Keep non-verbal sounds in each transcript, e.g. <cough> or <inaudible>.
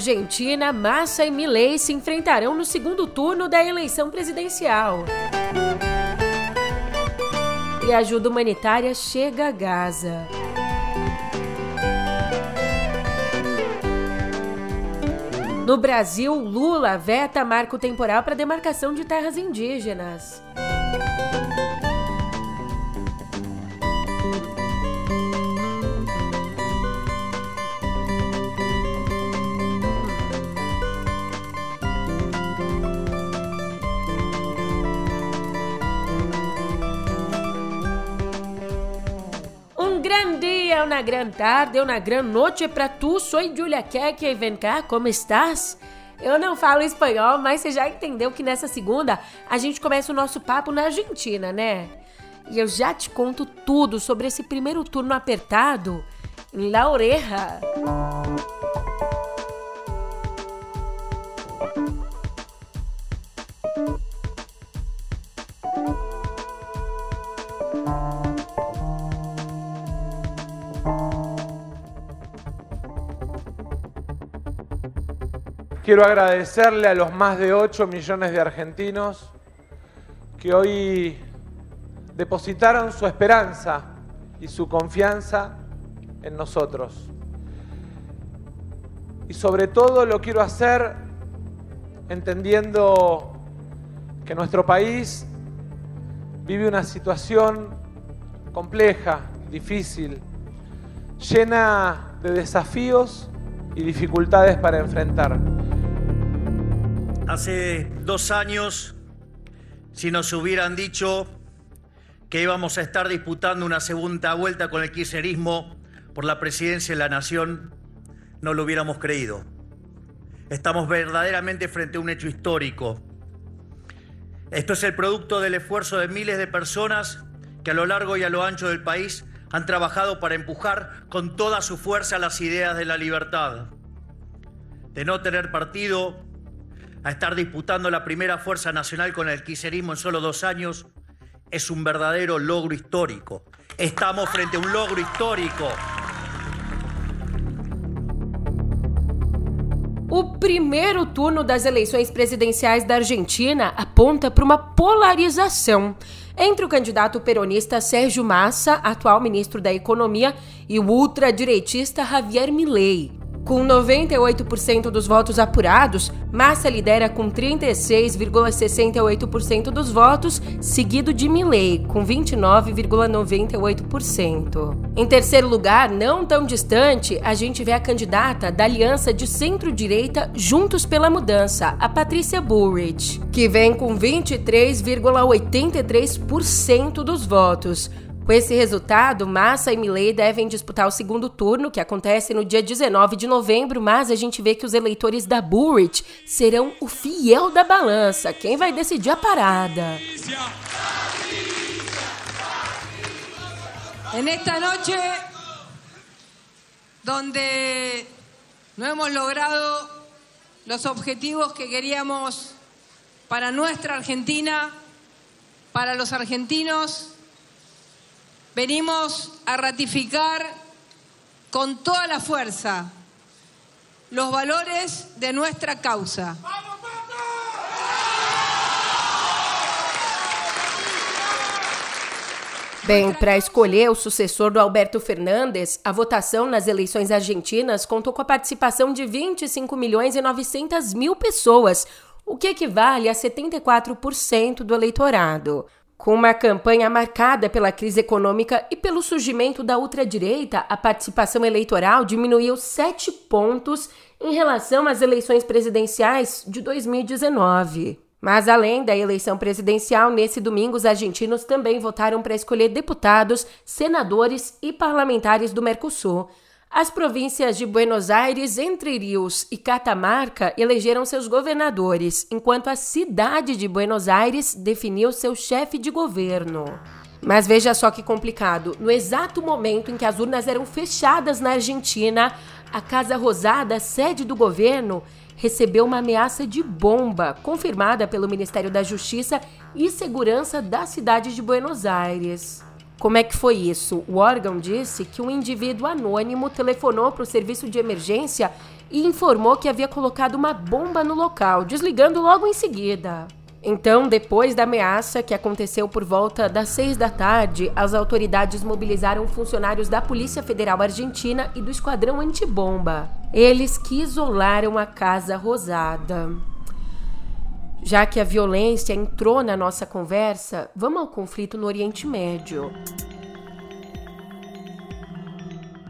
Argentina, Massa e Milei se enfrentarão no segundo turno da eleição presidencial. E ajuda humanitária chega a Gaza. No Brasil, Lula veta marco temporal para demarcação de terras indígenas. Una gran tarde, una gran noite para tu. Sou Julia Keck e vem cá, como estás? Eu não falo espanhol, mas você já entendeu que nessa segunda a gente começa o nosso papo na Argentina, né? E eu já te conto tudo sobre esse primeiro turno apertado em La. Quiero agradecerle a los más de 8 millones de argentinos que hoy depositaron su esperanza y su confianza en nosotros. Y sobre todo lo quiero hacer entendiendo que nuestro país vive una situación compleja, difícil, llena de desafíos y dificultades para enfrentar. Hace dos años, si nos hubieran dicho que íbamos a estar disputando una segunda vuelta con el kirchnerismo por la presidencia de la nación, no lo hubiéramos creído. Estamos verdaderamente frente a un hecho histórico. Esto es el producto del esfuerzo de miles de personas que a lo largo y a lo ancho del país han trabajado para empujar con toda su fuerza las ideas de la libertad, de no tener partido, a estar disputando la primera fuerza nacional con el quiserismo en solo dos años es un verdadero logro histórico. Estamos frente a un logro histórico. O primeiro turno das eleições presidenciais da Argentina aponta para uma polarização entre o candidato peronista Sérgio Massa, atual ministro da Economia, e o ultradireitista Javier Milei. Com 98% dos votos apurados, Massa lidera com 36,68% dos votos, seguido de Milley, com 29,98%. Em terceiro lugar, não tão distante, a gente vê a candidata da aliança de centro-direita Juntos pela Mudança, a Patrícia Bullrich, que vem com 23,83% dos votos. Com esse resultado, Massa e Milley devem disputar o segundo turno, que acontece no dia 19 de novembro, mas a gente vê que os eleitores da Burrich serão o fiel da balança, quem vai decidir a parada. En esta noche, donde no hemos logrado los objetivos que queríamos para nuestra Argentina, para los argentinos, venimos a ratificar con toda la fuerza los valores de nuestra causa. Bem, para escolher o sucessor do Alberto Fernandes, a votação nas eleições argentinas contou com a participação de 25 milhões e 900 mil pessoas, o que equivale a 74% do eleitorado. Com uma campanha marcada pela crise econômica e pelo surgimento da ultradireita, a participação eleitoral diminuiu 7 pontos em relação às eleições presidenciais de 2019. Mas além da eleição presidencial, nesse domingo os argentinos também votaram para escolher deputados, senadores e parlamentares do Mercosul. As províncias de Buenos Aires, Entre Rios e Catamarca elegeram seus governadores, enquanto a cidade de Buenos Aires definiu seu chefe de governo. Mas veja só que complicado. No exato momento em que as urnas eram fechadas na Argentina, a Casa Rosada, sede do governo, recebeu uma ameaça de bomba, confirmada pelo Ministério da Justiça e Segurança da cidade de Buenos Aires. Como é que foi isso? O órgão disse que um indivíduo anônimo telefonou para o serviço de emergência e informou que havia colocado uma bomba no local, desligando logo em seguida. Então, depois da ameaça que aconteceu por volta das seis da tarde, as autoridades mobilizaram funcionários da Polícia Federal Argentina e do Esquadrão Antibomba. Eles que isolaram a Casa Rosada. Já que a violência entrou na nossa conversa, vamos ao conflito no Oriente Médio.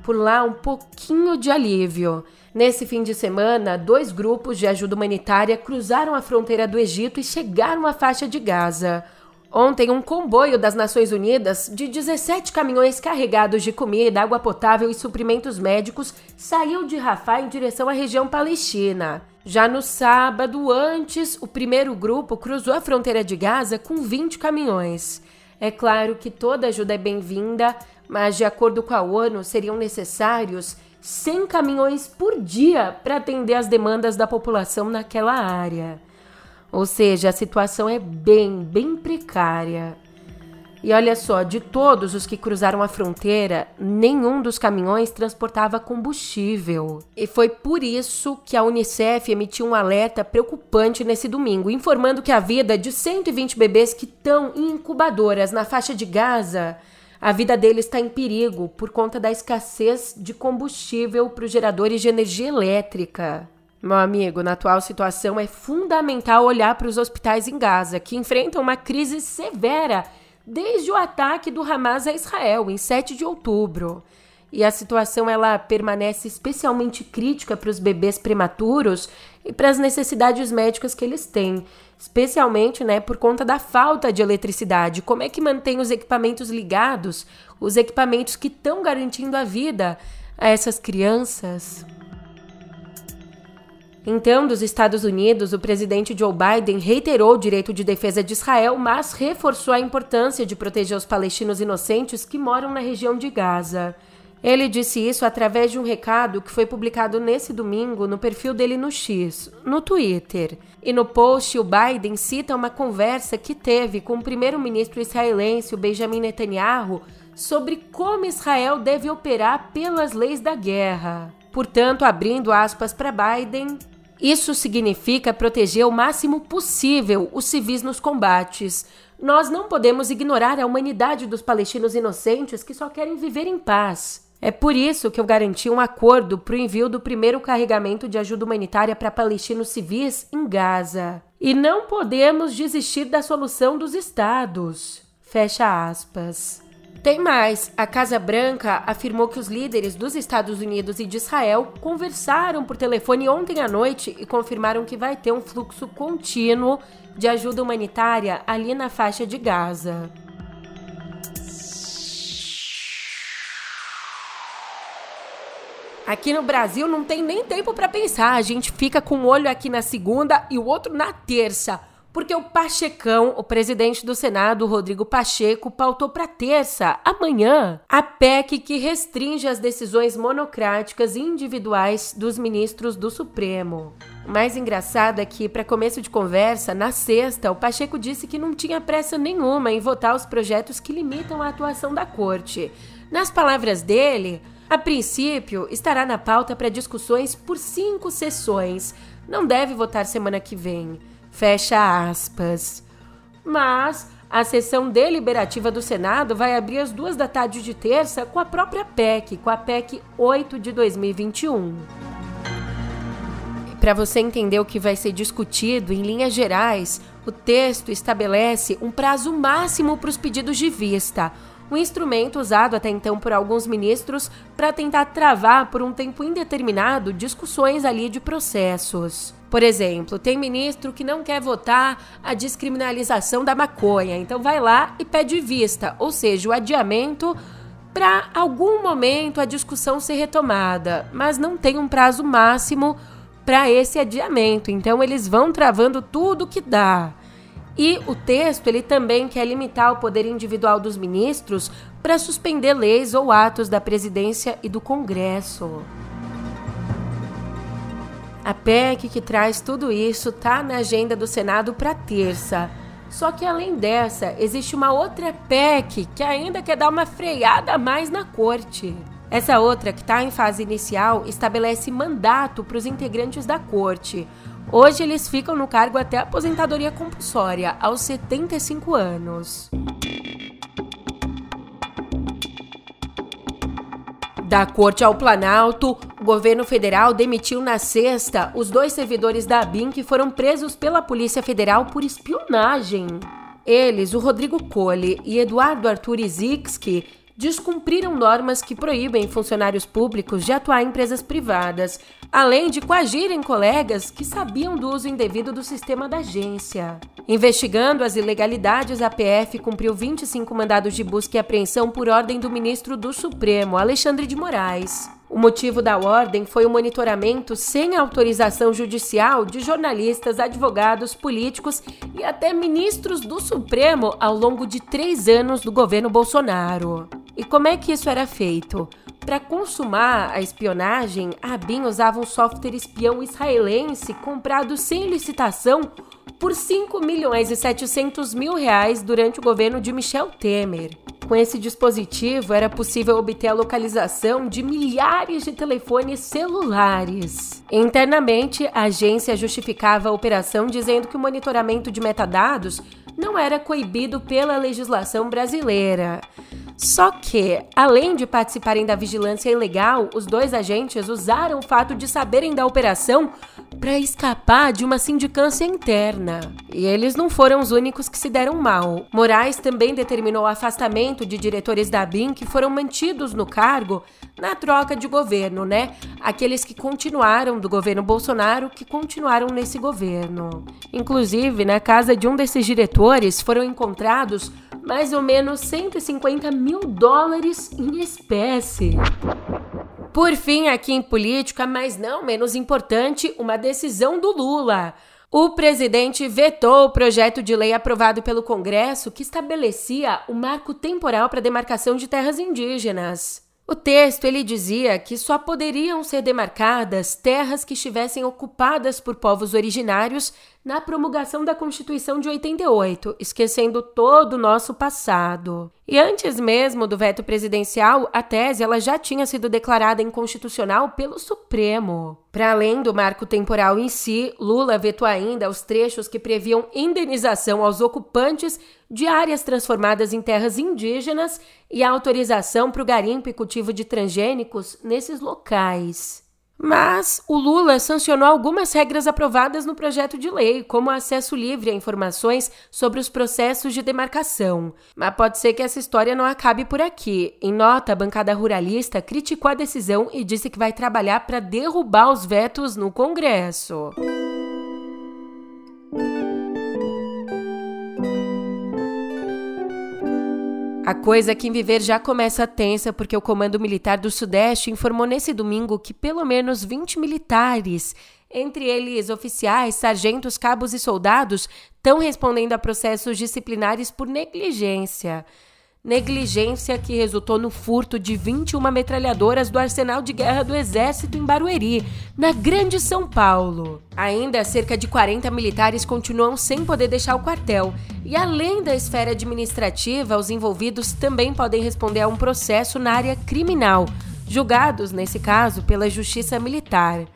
Por lá, um pouquinho de alívio. Nesse fim de semana, dois grupos de ajuda humanitária cruzaram a fronteira do Egito e chegaram à faixa de Gaza. Ontem, um comboio das Nações Unidas de 17 caminhões carregados de comida, água potável e suprimentos médicos saiu de Rafah em direção à região palestina. Já no sábado, antes, o primeiro grupo cruzou a fronteira de Gaza com 20 caminhões. É claro que toda ajuda é bem-vinda, mas, de acordo com a ONU, seriam necessários 100 caminhões por dia para atender as demandas da população naquela área. Ou seja, a situação é bem, bem precária. E olha só, de todos os que cruzaram a fronteira, nenhum dos caminhões transportava combustível. E foi por isso que a Unicef emitiu um alerta preocupante nesse domingo, informando que a vida de 120 bebês que estão em incubadoras na faixa de Gaza a vida deles está em perigo por conta da escassez de combustível para os geradores de energia elétrica. Meu amigo, na atual situação é fundamental olhar para os hospitais em Gaza, que enfrentam uma crise severa desde o ataque do Hamas a Israel em 7 de outubro. E a situação ela permanece especialmente crítica para os bebês prematuros e para as necessidades médicas que eles têm, especialmente, né, por conta da falta de eletricidade. Como é que mantém os equipamentos ligados, os equipamentos que estão garantindo a vida a essas crianças? Então, dos Estados Unidos, o presidente Joe Biden reiterou o direito de defesa de Israel, mas reforçou a importância de proteger os palestinos inocentes que moram na região de Gaza. Ele disse isso através de um recado que foi publicado nesse domingo no perfil dele no X, no Twitter. E no post, o Biden cita uma conversa que teve com o primeiro-ministro israelense, o Benjamin Netanyahu, sobre como Israel deve operar pelas leis da guerra. Portanto, abrindo aspas para Biden, isso significa proteger o máximo possível os civis nos combates. Nós não podemos ignorar a humanidade dos palestinos inocentes que só querem viver em paz. É por isso que eu garanti um acordo para o envio do primeiro carregamento de ajuda humanitária para palestinos civis em Gaza. E não podemos desistir da solução dos estados. Fecha aspas. Tem mais. A Casa Branca afirmou que os líderes dos Estados Unidos e de Israel conversaram por telefone ontem à noite e confirmaram que vai ter um fluxo contínuo de ajuda humanitária ali na faixa de Gaza. Aqui no Brasil não tem nem tempo para pensar. A gente fica com um olho aqui na segunda e o outro na terça. Porque o Pachecão, o presidente do Senado, Rodrigo Pacheco, pautou para terça, amanhã, a PEC que restringe as decisões monocráticas e individuais dos ministros do Supremo. O mais engraçado é que, para começo de conversa, na sexta, o Pacheco disse que não tinha pressa nenhuma em votar os projetos que limitam a atuação da corte. Nas palavras dele, a princípio, estará na pauta para discussões por cinco sessões. Não deve votar semana que vem. Fecha aspas. Mas a sessão deliberativa do Senado vai abrir às duas da tarde de terça com a própria PEC, com a PEC 8 de 2021. Para você entender o que vai ser discutido, em linhas gerais, o texto estabelece um prazo máximo para os pedidos de vista um instrumento usado até então por alguns ministros para tentar travar por um tempo indeterminado discussões ali de processos. Por exemplo, tem ministro que não quer votar a descriminalização da maconha, então vai lá e pede vista, ou seja, o adiamento para algum momento a discussão ser retomada, mas não tem um prazo máximo para esse adiamento, então eles vão travando tudo que dá. E o texto ele também quer limitar o poder individual dos ministros para suspender leis ou atos da presidência e do Congresso. A PEC que traz tudo isso está na agenda do Senado para terça. Só que além dessa, existe uma outra PEC que ainda quer dar uma freada a mais na corte. Essa outra, que está em fase inicial, estabelece mandato para os integrantes da corte. Hoje eles ficam no cargo até a aposentadoria compulsória, aos 75 anos. Da Corte ao Planalto, o governo federal demitiu na sexta os dois servidores da ABIN que foram presos pela Polícia Federal por espionagem. Eles, o Rodrigo Cole e Eduardo Arthur Izikski, descumpriram normas que proíbem funcionários públicos de atuar em empresas privadas, além de coagirem colegas que sabiam do uso indevido do sistema da agência. Investigando as ilegalidades, a PF cumpriu 25 mandados de busca e apreensão por ordem do ministro do Supremo, Alexandre de Moraes. O motivo da ordem foi o monitoramento sem autorização judicial de jornalistas, advogados, políticos e até ministros do Supremo ao longo de três anos do governo Bolsonaro. E como é que isso era feito? Para consumar a espionagem, a BIM usava um software espião israelense comprado sem licitação por 5 milhões e 700 mil reais durante o governo de Michel Temer. Com esse dispositivo, era possível obter a localização de milhares de telefones celulares. Internamente, a agência justificava a operação dizendo que o monitoramento de metadados não era coibido pela legislação brasileira. Só que, além de participarem da vigilância ilegal, os dois agentes usaram o fato de saberem da operação para escapar de uma sindicância interna. E eles não foram os únicos que se deram mal. Moraes também determinou o afastamento de diretores da BIM que foram mantidos no cargo na troca de governo, né? Aqueles que continuaram do governo Bolsonaro, que continuaram nesse governo. Inclusive, na casa de um desses diretores foram encontrados mais ou menos 150 mil dólares em espécie. Por fim, aqui em política, mas não menos importante, uma decisão do Lula. O presidente vetou o projeto de lei aprovado pelo Congresso que estabelecia o marco temporal para demarcação de terras indígenas. O texto ele dizia que só poderiam ser demarcadas terras que estivessem ocupadas por povos originários na promulgação da Constituição de 88, esquecendo todo o nosso passado. E antes mesmo do veto presidencial, a tese ela já tinha sido declarada inconstitucional pelo Supremo. Para além do marco temporal em si, Lula vetou ainda os trechos que previam indenização aos ocupantes de áreas transformadas em terras indígenas e autorização para o garimpo e cultivo de transgênicos nesses locais. Mas o Lula sancionou algumas regras aprovadas no projeto de lei, como acesso livre a informações sobre os processos de demarcação. Mas pode ser que essa história não acabe por aqui. Em nota, a bancada ruralista criticou a decisão e disse que vai trabalhar para derrubar os vetos no Congresso. A coisa aqui em Viver já começa tensa porque o Comando Militar do Sudeste informou nesse domingo que pelo menos 20 militares, entre eles oficiais, sargentos, cabos e soldados, estão respondendo a processos disciplinares por negligência. Negligência que resultou no furto de 21 metralhadoras do arsenal de guerra do Exército em Barueri, na Grande São Paulo. Ainda cerca de 40 militares continuam sem poder deixar o quartel. E além da esfera administrativa, os envolvidos também podem responder a um processo na área criminal, julgados, nesse caso, pela Justiça Militar.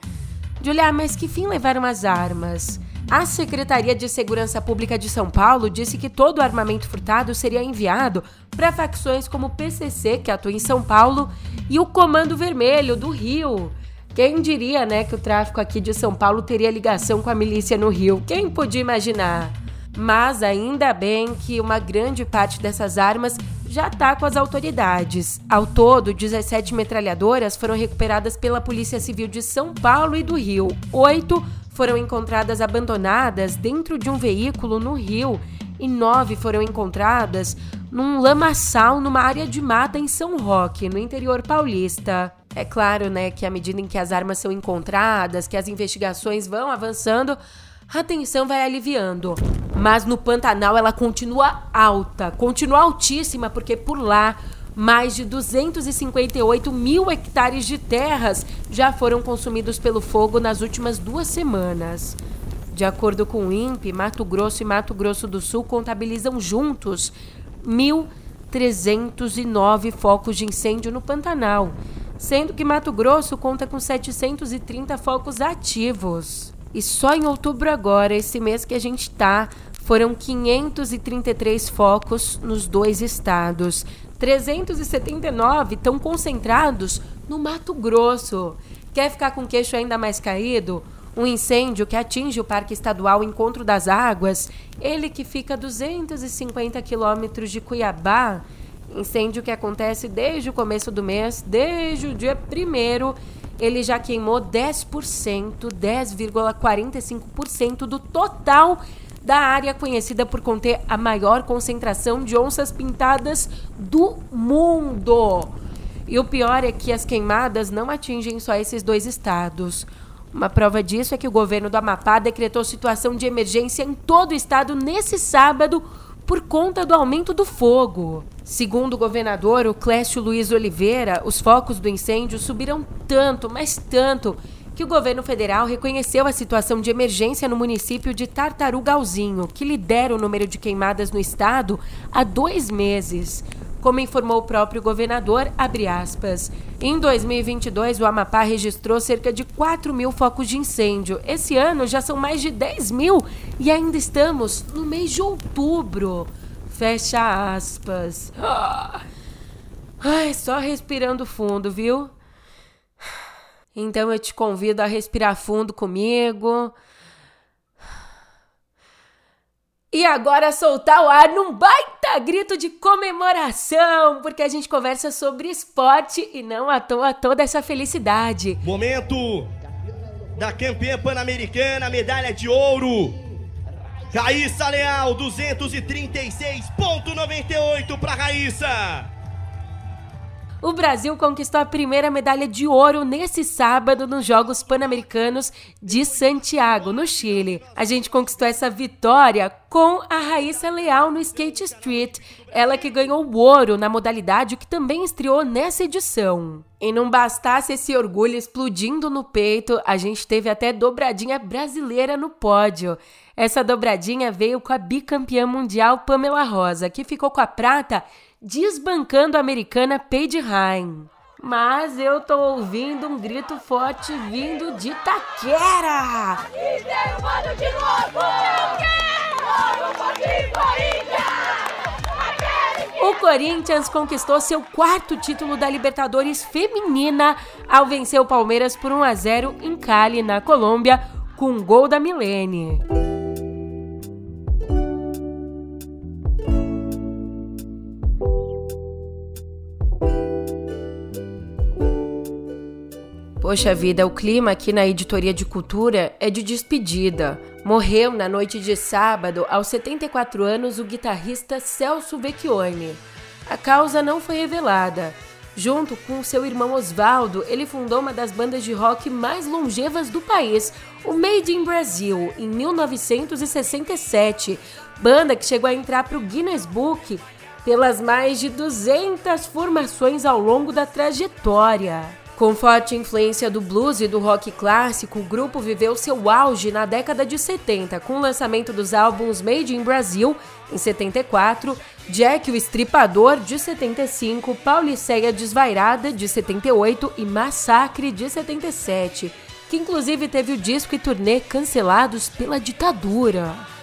Julia, mas que fim levaram as armas? A Secretaria de Segurança Pública de São Paulo disse que todo o armamento furtado seria enviado para facções como o PCC, que atua em São Paulo, e o Comando Vermelho do Rio. Quem diria, né, que o tráfico aqui de São Paulo teria ligação com a milícia no Rio? Quem podia imaginar? Mas ainda bem que uma grande parte dessas armas já está com as autoridades. Ao todo, 17 metralhadoras foram recuperadas pela Polícia Civil de São Paulo e do Rio. Oito foram encontradas abandonadas dentro de um veículo no Rio e nove foram encontradas num lamaçal numa área de mata em São Roque, no interior paulista. É claro, né, que à medida em que as armas são encontradas, que as investigações vão avançando, a tensão vai aliviando. Mas no Pantanal ela continua alta, continua altíssima, porque por lá mais de 258 mil hectares de terras já foram consumidos pelo fogo nas últimas duas semanas. De acordo com o INPE, Mato Grosso e Mato Grosso do Sul contabilizam juntos 1.309 focos de incêndio no Pantanal, sendo que Mato Grosso conta com 730 focos ativos. E só em outubro agora, esse mês que a gente tá, foram 533 focos nos dois estados. 379 estão concentrados no Mato Grosso. Quer ficar com o queixo ainda mais caído? Um incêndio que atinge o Parque Estadual Encontro das Águas, ele que fica a 250 quilômetros de Cuiabá, incêndio que acontece desde o começo do mês, desde o dia 1 ele já queimou 10%, 10,45% do total da área conhecida por conter a maior concentração de onças pintadas do mundo. E o pior é que as queimadas não atingem só esses dois estados. Uma prova disso é que o governo do Amapá decretou situação de emergência em todo o estado nesse sábado por conta do aumento do fogo. Segundo o governador, o Clécio Luiz Oliveira, os focos do incêndio subiram tanto, mas tanto, que o governo federal reconheceu a situação de emergência no município de Tartarugalzinho, que lidera o número de queimadas no estado há dois meses. Como informou o próprio governador, aspas, em 2022 o Amapá registrou cerca de 4 mil focos de incêndio. Esse ano já são mais de 10 mil e ainda estamos no mês de outubro. Fecha aspas. Ai, só respirando fundo, viu? Então eu te convido a respirar fundo comigo. E agora soltar o ar num baita grito de comemoração, porque a gente conversa sobre esporte e não à toa toda essa felicidade. Momento da campeã pan-americana, medalha de ouro. Raíssa Leal, 236,98 para Raíssa. O Brasil conquistou a primeira medalha de ouro nesse sábado nos Jogos Pan-Americanos de Santiago, no Chile. A gente conquistou essa vitória com a Raíssa Leal no Skate Street, ela que ganhou o ouro na modalidade que também estreou nessa edição. E não bastasse esse orgulho explodindo no peito, a gente teve até dobradinha brasileira no pódio. Essa dobradinha veio com a bicampeã mundial Pamela Rosa, que ficou com a prata desbancando a americana Paige Ryan. Mas eu tô ouvindo um grito forte vindo de Taquera. de novo! O Corinthians conquistou seu quarto título da Libertadores feminina ao vencer o Palmeiras por 1 a 0 em Cali, na Colômbia, com um gol da Milene. Poxa vida, o clima aqui na editoria de cultura é de despedida. Morreu na noite de sábado, aos 74 anos, o guitarrista Celso Vecchione. A causa não foi revelada. Junto com seu irmão Osvaldo, ele fundou uma das bandas de rock mais longevas do país, o Made in Brazil, em 1967. Banda que chegou a entrar para o Guinness Book pelas mais de 200 formações ao longo da trajetória. Com forte influência do blues e do rock clássico, o grupo viveu seu auge na década de 70, com o lançamento dos álbuns Made in Brazil, em 74, Jack o Estripador, de 75, Pauliceia Desvairada, de 78 e Massacre, de 77, que inclusive teve o disco e turnê cancelados pela ditadura.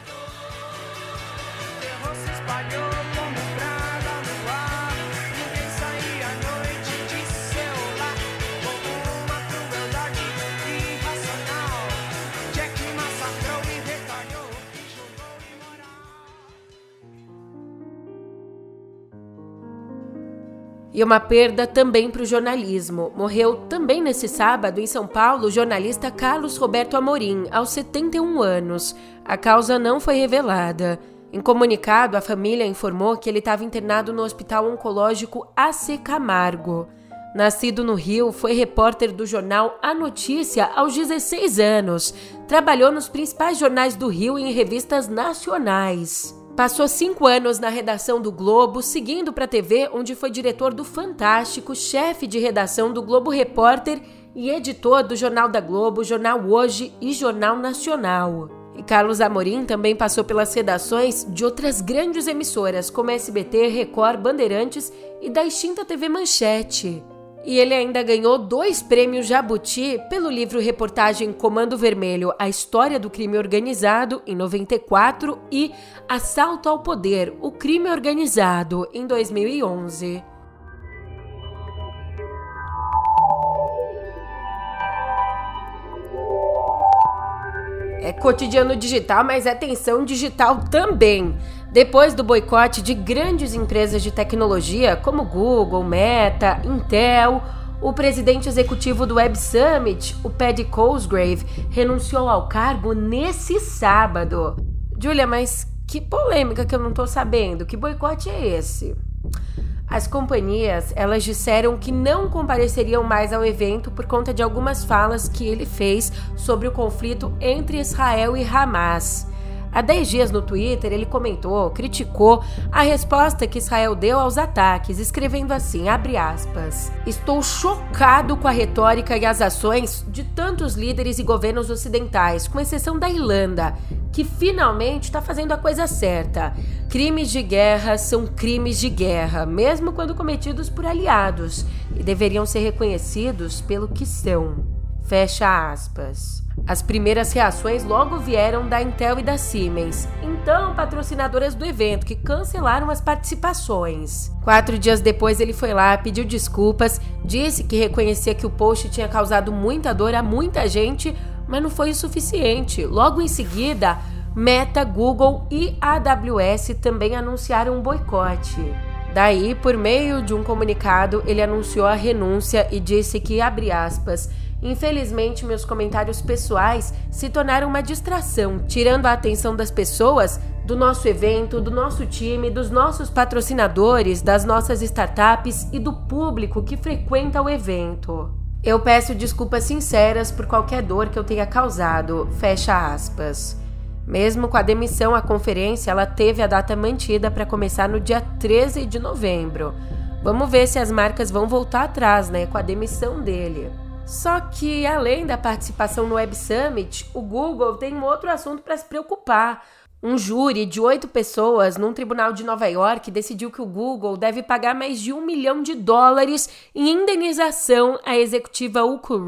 E uma perda também para o jornalismo. Morreu também nesse sábado, em São Paulo, o jornalista Carlos Roberto Amorim, aos 71 anos. A causa não foi revelada. Em comunicado, a família informou que ele estava internado no Hospital Oncológico AC Camargo. Nascido no Rio, foi repórter do jornal A Notícia aos 16 anos. Trabalhou nos principais jornais do Rio e em revistas nacionais. Passou cinco anos na redação do Globo, seguindo para a TV, onde foi diretor do Fantástico, chefe de redação do Globo Repórter e editor do Jornal da Globo, Jornal Hoje e Jornal Nacional. E Carlos Amorim também passou pelas redações de outras grandes emissoras, como SBT, Record, Bandeirantes e da extinta TV Manchete. E ele ainda ganhou dois prêmios Jabuti pelo livro reportagem Comando Vermelho: A História do Crime Organizado, em 94, e Assalto ao Poder: O Crime Organizado, em 2011. É cotidiano digital, mas é digital também. Depois do boicote de grandes empresas de tecnologia como Google, Meta, Intel, o presidente executivo do Web Summit, o Paddy Cosgrave, renunciou ao cargo nesse sábado. Julia, mas que polêmica que eu não tô sabendo. Que boicote é esse? As companhias, elas disseram que não compareceriam mais ao evento por conta de algumas falas que ele fez sobre o conflito entre Israel e Hamas. Há 10 dias no Twitter, ele comentou, criticou a resposta que Israel deu aos ataques, escrevendo assim, aspas, Estou chocado com a retórica e as ações de tantos líderes e governos ocidentais, com exceção da Irlanda, que finalmente está fazendo a coisa certa. Crimes de guerra são crimes de guerra, mesmo quando cometidos por aliados, e deveriam ser reconhecidos pelo que são. Fecha aspas. As primeiras reações logo vieram da Intel e da Siemens, então patrocinadoras do evento, que cancelaram as participações. Quatro dias depois, ele foi lá, pediu desculpas, disse que reconhecia que o post tinha causado muita dor a muita gente, mas não foi o suficiente. Logo em seguida, Meta, Google e AWS também anunciaram um boicote. Daí, por meio de um comunicado, ele anunciou a renúncia e disse que, abre aspas, Infelizmente, meus comentários pessoais se tornaram uma distração, tirando a atenção das pessoas do nosso evento, do nosso time, dos nossos patrocinadores, das nossas startups e do público que frequenta o evento. Eu peço desculpas sinceras por qualquer dor que eu tenha causado. Fecha aspas. Mesmo com a demissão, a conferência ela teve a data mantida para começar no dia 13 de novembro. Vamos ver se as marcas vão voltar atrás, né, com a demissão dele. Só que, além da participação no Web Summit, o Google tem um outro assunto para se preocupar. Um júri de oito pessoas num tribunal de Nova York decidiu que o Google deve pagar mais de um milhão de dólares em indenização à executiva Uku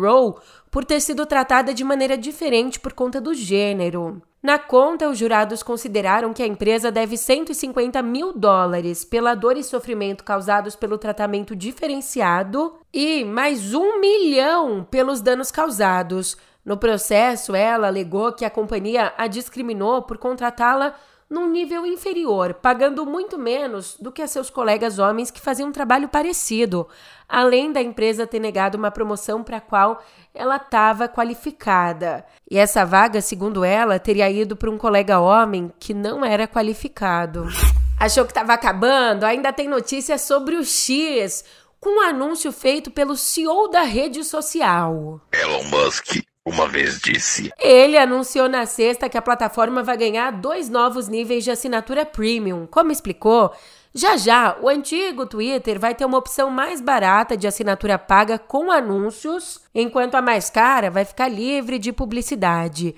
por ter sido tratada de maneira diferente por conta do gênero. Na conta, os jurados consideraram que a empresa deve 150 mil dólares pela dor e sofrimento causados pelo tratamento diferenciado e mais um milhão pelos danos causados. No processo, ela alegou que a companhia a discriminou por contratá-la num nível inferior, pagando muito menos do que a seus colegas homens que faziam um trabalho parecido, além da empresa ter negado uma promoção para a qual ela estava qualificada. E essa vaga, segundo ela, teria ido para um colega homem que não era qualificado. Achou que estava acabando? Ainda tem notícias sobre o X, com um anúncio feito pelo CEO da rede social. Elon Musk uma vez disse. Ele anunciou na sexta que a plataforma vai ganhar dois novos níveis de assinatura premium. Como explicou, já já o antigo Twitter vai ter uma opção mais barata de assinatura paga com anúncios, enquanto a mais cara vai ficar livre de publicidade.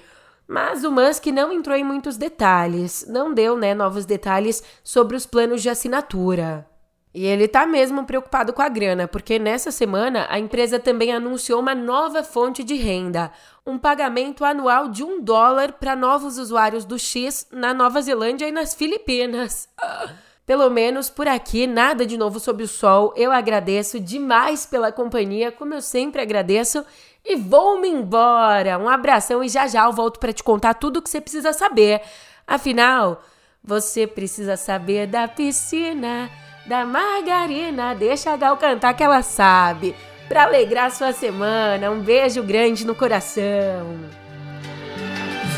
Mas o Musk não entrou em muitos detalhes, não deu né, novos detalhes sobre os planos de assinatura. E ele tá mesmo preocupado com a grana, porque nessa semana a empresa também anunciou uma nova fonte de renda, um pagamento anual de um dólar para novos usuários do X na Nova Zelândia e nas Filipinas. <laughs> Pelo menos por aqui, nada de novo sob o sol. Eu agradeço demais pela companhia, como eu sempre agradeço, e vou-me embora. Um abração e já já eu volto para te contar tudo o que você precisa saber. Afinal, você precisa saber da piscina da Margarina. Deixa a Gal cantar que ela sabe. Para alegrar sua semana, um beijo grande no coração.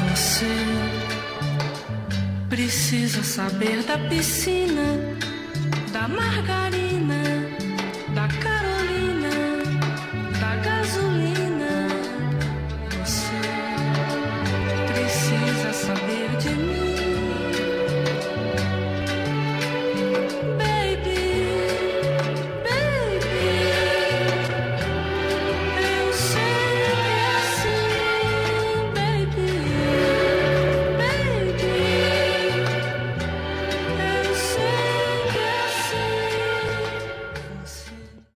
Você precisa saber da piscina, da Margarina